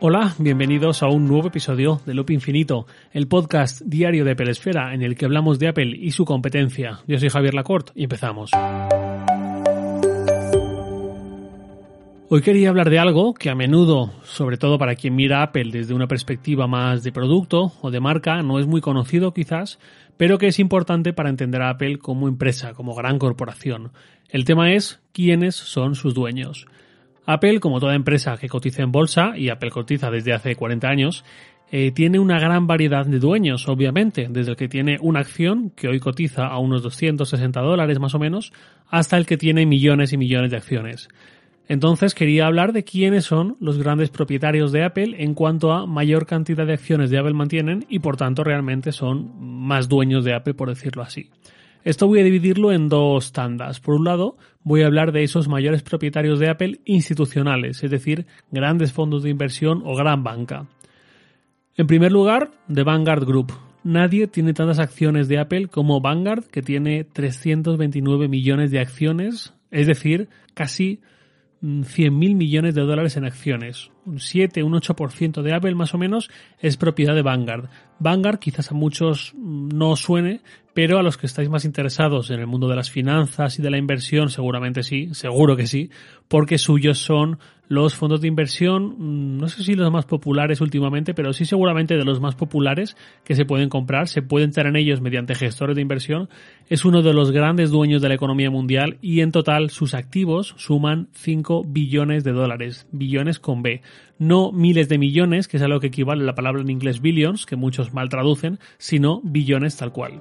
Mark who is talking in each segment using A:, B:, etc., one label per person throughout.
A: Hola, bienvenidos a un nuevo episodio de Loop Infinito, el podcast diario de Apple Esfera en el que hablamos de Apple y su competencia. Yo soy Javier Lacorte y empezamos. Hoy quería hablar de algo que a menudo, sobre todo para quien mira Apple desde una perspectiva más de producto o de marca, no es muy conocido quizás, pero que es importante para entender a Apple como empresa, como gran corporación. El tema es quiénes son sus dueños. Apple, como toda empresa que cotiza en bolsa, y Apple cotiza desde hace 40 años, eh, tiene una gran variedad de dueños, obviamente, desde el que tiene una acción, que hoy cotiza a unos 260 dólares más o menos, hasta el que tiene millones y millones de acciones. Entonces quería hablar de quiénes son los grandes propietarios de Apple en cuanto a mayor cantidad de acciones de Apple mantienen y por tanto realmente son más dueños de Apple, por decirlo así. Esto voy a dividirlo en dos tandas. Por un lado, voy a hablar de esos mayores propietarios de Apple institucionales, es decir, grandes fondos de inversión o gran banca. En primer lugar, The Vanguard Group. Nadie tiene tantas acciones de Apple como Vanguard, que tiene 329 millones de acciones, es decir, casi 100.000 mm, millones de dólares en acciones. Un 7, un 8% de Apple más o menos es propiedad de Vanguard. Vanguard quizás a muchos no suene, pero a los que estáis más interesados en el mundo de las finanzas y de la inversión seguramente sí, seguro que sí, porque suyos son los fondos de inversión, mm, no sé si los más populares últimamente, pero sí seguramente de los más populares que se pueden comprar, se pueden entrar en ellos mediante gestores de inversión, es uno de los grandes dueños de la economía mundial y en total sus activos suman 5 billones de dólares, billones con B, no miles de millones, que es a lo que equivale la palabra en inglés billions, que muchos mal traducen, sino billones tal cual.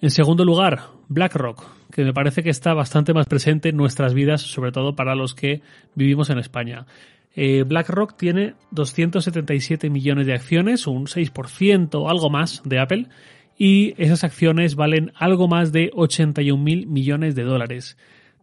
A: En segundo lugar, BlackRock, que me parece que está bastante más presente en nuestras vidas, sobre todo para los que vivimos en España. Eh, BlackRock tiene 277 millones de acciones, un 6%, algo más de Apple, y esas acciones valen algo más de 81 mil millones de dólares.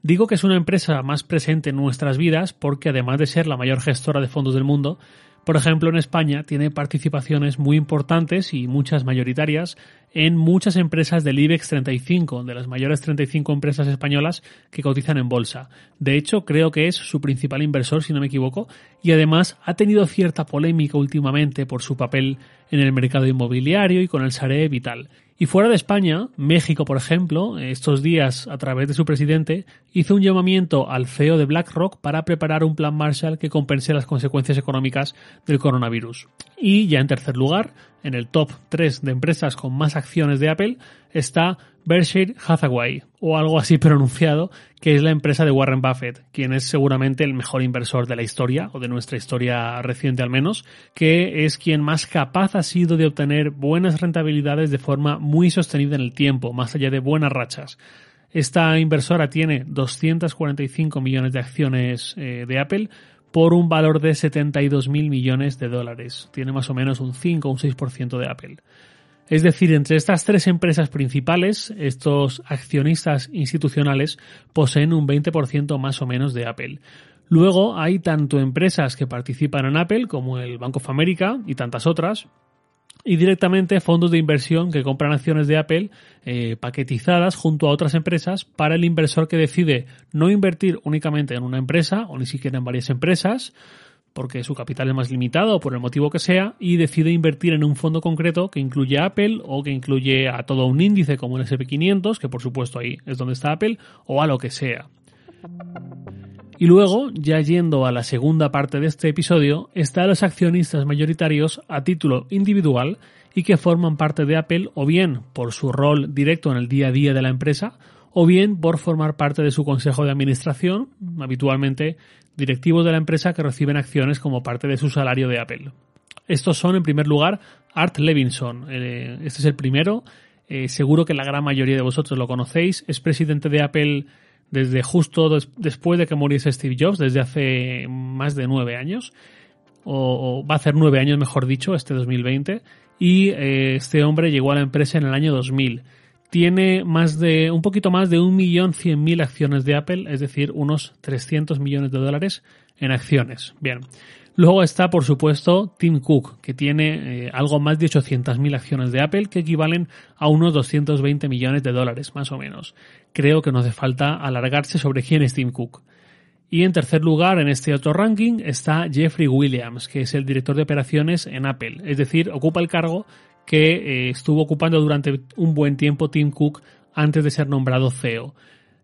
A: Digo que es una empresa más presente en nuestras vidas porque además de ser la mayor gestora de fondos del mundo, por ejemplo, en España tiene participaciones muy importantes y muchas mayoritarias en muchas empresas del IBEX 35, de las mayores 35 empresas españolas que cotizan en bolsa. De hecho, creo que es su principal inversor, si no me equivoco, y además ha tenido cierta polémica últimamente por su papel en el mercado inmobiliario y con el Sareb y tal. Y fuera de España, México, por ejemplo, estos días, a través de su presidente, hizo un llamamiento al CEO de BlackRock para preparar un plan Marshall que compense las consecuencias económicas del coronavirus. Y ya en tercer lugar, en el top 3 de empresas con más acciones de Apple, está Berkshire Hathaway, o algo así pronunciado, que es la empresa de Warren Buffett, quien es seguramente el mejor inversor de la historia, o de nuestra historia reciente al menos, que es quien más capaz ha sido de obtener buenas rentabilidades de forma muy sostenida en el tiempo, más allá de buenas rachas. Esta inversora tiene 245 millones de acciones eh, de Apple, por un valor de 72 mil millones de dólares. Tiene más o menos un 5 o un 6% de Apple. Es decir, entre estas tres empresas principales, estos accionistas institucionales poseen un 20% más o menos de Apple. Luego hay tanto empresas que participan en Apple como el Bank of America y tantas otras, y directamente fondos de inversión que compran acciones de Apple eh, paquetizadas junto a otras empresas para el inversor que decide no invertir únicamente en una empresa o ni siquiera en varias empresas porque su capital es más limitado o por el motivo que sea y decide invertir en un fondo concreto que incluye a Apple o que incluye a todo un índice como el SP500 que por supuesto ahí es donde está Apple o a lo que sea. Y luego, ya yendo a la segunda parte de este episodio, están los accionistas mayoritarios a título individual y que forman parte de Apple o bien por su rol directo en el día a día de la empresa o bien por formar parte de su consejo de administración, habitualmente directivos de la empresa que reciben acciones como parte de su salario de Apple. Estos son, en primer lugar, Art Levinson. Eh, este es el primero. Eh, seguro que la gran mayoría de vosotros lo conocéis. Es presidente de Apple desde justo después de que muriese Steve Jobs, desde hace más de nueve años, o, va a hacer nueve años, mejor dicho, este 2020, y eh, este hombre llegó a la empresa en el año 2000. Tiene más de, un poquito más de un millón cien mil acciones de Apple, es decir, unos 300 millones de dólares en acciones. Bien. Luego está, por supuesto, Tim Cook, que tiene eh, algo más de 800.000 acciones de Apple, que equivalen a unos 220 millones de dólares, más o menos. Creo que no hace falta alargarse sobre quién es Tim Cook. Y en tercer lugar, en este otro ranking, está Jeffrey Williams, que es el director de operaciones en Apple. Es decir, ocupa el cargo que eh, estuvo ocupando durante un buen tiempo Tim Cook antes de ser nombrado CEO.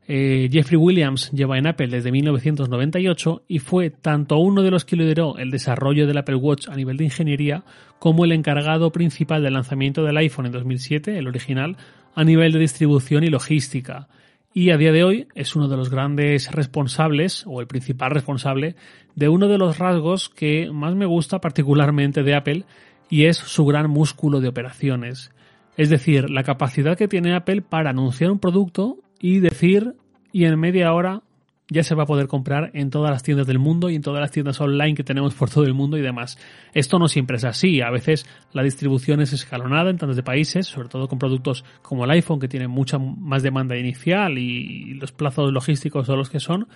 A: Eh, Jeffrey Williams lleva en Apple desde 1998 y fue tanto uno de los que lideró el desarrollo del Apple Watch a nivel de ingeniería como el encargado principal del lanzamiento del iPhone en 2007, el original, a nivel de distribución y logística. Y a día de hoy es uno de los grandes responsables, o el principal responsable, de uno de los rasgos que más me gusta particularmente de Apple, y es su gran músculo de operaciones. Es decir, la capacidad que tiene Apple para anunciar un producto y decir, y en media hora ya se va a poder comprar en todas las tiendas del mundo y en todas las tiendas online que tenemos por todo el mundo y demás. Esto no siempre es así. A veces la distribución es escalonada en tantos de países, sobre todo con productos como el iPhone que tiene mucha más demanda inicial y los plazos logísticos son los que son.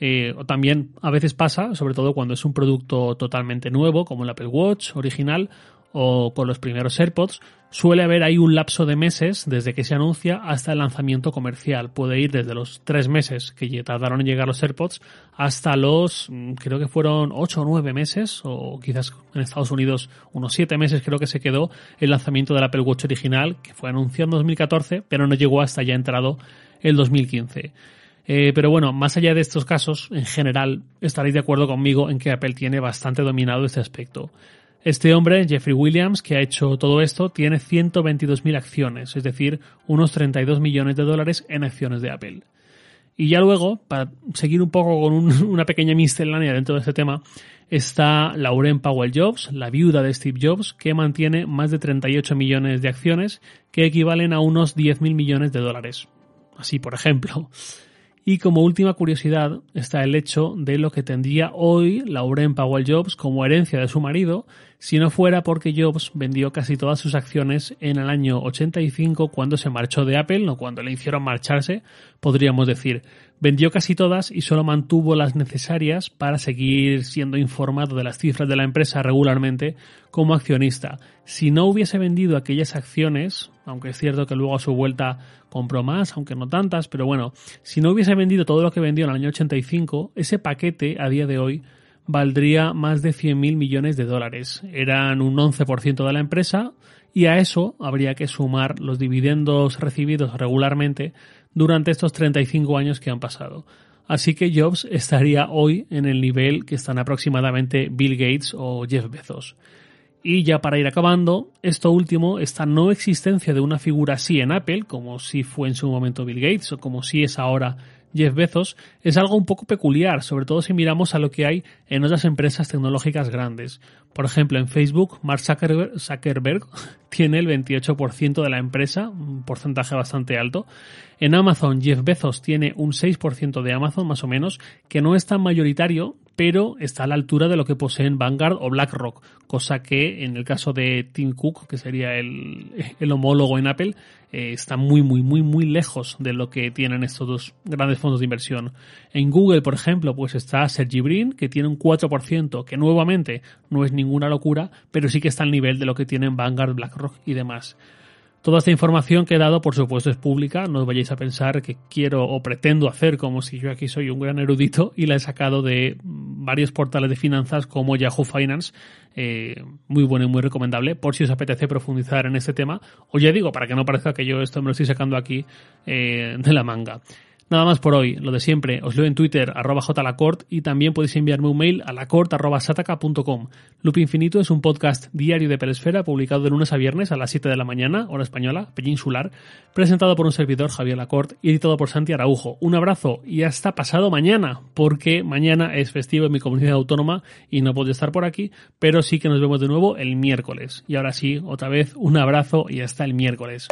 A: Eh, o también a veces pasa, sobre todo cuando es un producto totalmente nuevo, como el Apple Watch original, o con los primeros AirPods, suele haber ahí un lapso de meses desde que se anuncia hasta el lanzamiento comercial. Puede ir desde los tres meses que tardaron en llegar los AirPods hasta los, mm, creo que fueron ocho o nueve meses, o quizás en Estados Unidos unos siete meses creo que se quedó el lanzamiento del Apple Watch original, que fue anunciado en 2014, pero no llegó hasta ya entrado el 2015. Eh, pero bueno, más allá de estos casos, en general estaréis de acuerdo conmigo en que Apple tiene bastante dominado este aspecto. Este hombre, Jeffrey Williams, que ha hecho todo esto, tiene 122.000 acciones, es decir, unos 32 millones de dólares en acciones de Apple. Y ya luego, para seguir un poco con una pequeña miscelánea dentro de este tema, está Lauren Powell Jobs, la viuda de Steve Jobs, que mantiene más de 38 millones de acciones, que equivalen a unos 10.000 millones de dólares. Así, por ejemplo. Y como última curiosidad está el hecho de lo que tendría hoy Lauren Powell Jobs como herencia de su marido, si no fuera porque Jobs vendió casi todas sus acciones en el año 85 cuando se marchó de Apple, o cuando le hicieron marcharse, podríamos decir. Vendió casi todas y solo mantuvo las necesarias para seguir siendo informado de las cifras de la empresa regularmente como accionista. Si no hubiese vendido aquellas acciones, aunque es cierto que luego a su vuelta compró más, aunque no tantas, pero bueno, si no hubiese vendido todo lo que vendió en el año 85, ese paquete a día de hoy valdría más de 100.000 millones de dólares. Eran un 11% de la empresa y a eso habría que sumar los dividendos recibidos regularmente durante estos 35 años que han pasado. Así que Jobs estaría hoy en el nivel que están aproximadamente Bill Gates o Jeff Bezos. Y ya para ir acabando, esto último, esta no existencia de una figura así en Apple, como si fue en su momento Bill Gates o como si es ahora Jeff Bezos, es algo un poco peculiar, sobre todo si miramos a lo que hay en otras empresas tecnológicas grandes. Por ejemplo, en Facebook, Mark Zuckerberg, tiene el 28% de la empresa, un porcentaje bastante alto. En Amazon, Jeff Bezos tiene un 6% de Amazon, más o menos, que no es tan mayoritario, pero está a la altura de lo que poseen Vanguard o BlackRock, cosa que en el caso de Tim Cook, que sería el, el homólogo en Apple, eh, está muy, muy, muy, muy lejos de lo que tienen estos dos grandes fondos de inversión. En Google, por ejemplo, pues está Sergey Brin, que tiene un 4%, que nuevamente no es ninguna locura, pero sí que está al nivel de lo que tienen Vanguard, BlackRock y demás. Toda esta información que he dado, por supuesto, es pública. No vayáis a pensar que quiero o pretendo hacer como si yo aquí soy un gran erudito y la he sacado de varios portales de finanzas como Yahoo Finance. Eh, muy bueno y muy recomendable por si os apetece profundizar en este tema. O ya digo, para que no parezca que yo esto me lo estoy sacando aquí eh, de la manga. Nada más por hoy, lo de siempre, os leo en Twitter, arroba jlacort, y también podéis enviarme un mail a lacort arroba sataka.com. Loop Infinito es un podcast diario de Pelesfera, publicado de lunes a viernes a las 7 de la mañana, hora española, peninsular, presentado por un servidor, Javier Lacort, y editado por Santi Araujo. Un abrazo y hasta pasado mañana, porque mañana es festivo en mi comunidad autónoma y no puedo estar por aquí, pero sí que nos vemos de nuevo el miércoles. Y ahora sí, otra vez, un abrazo y hasta el miércoles.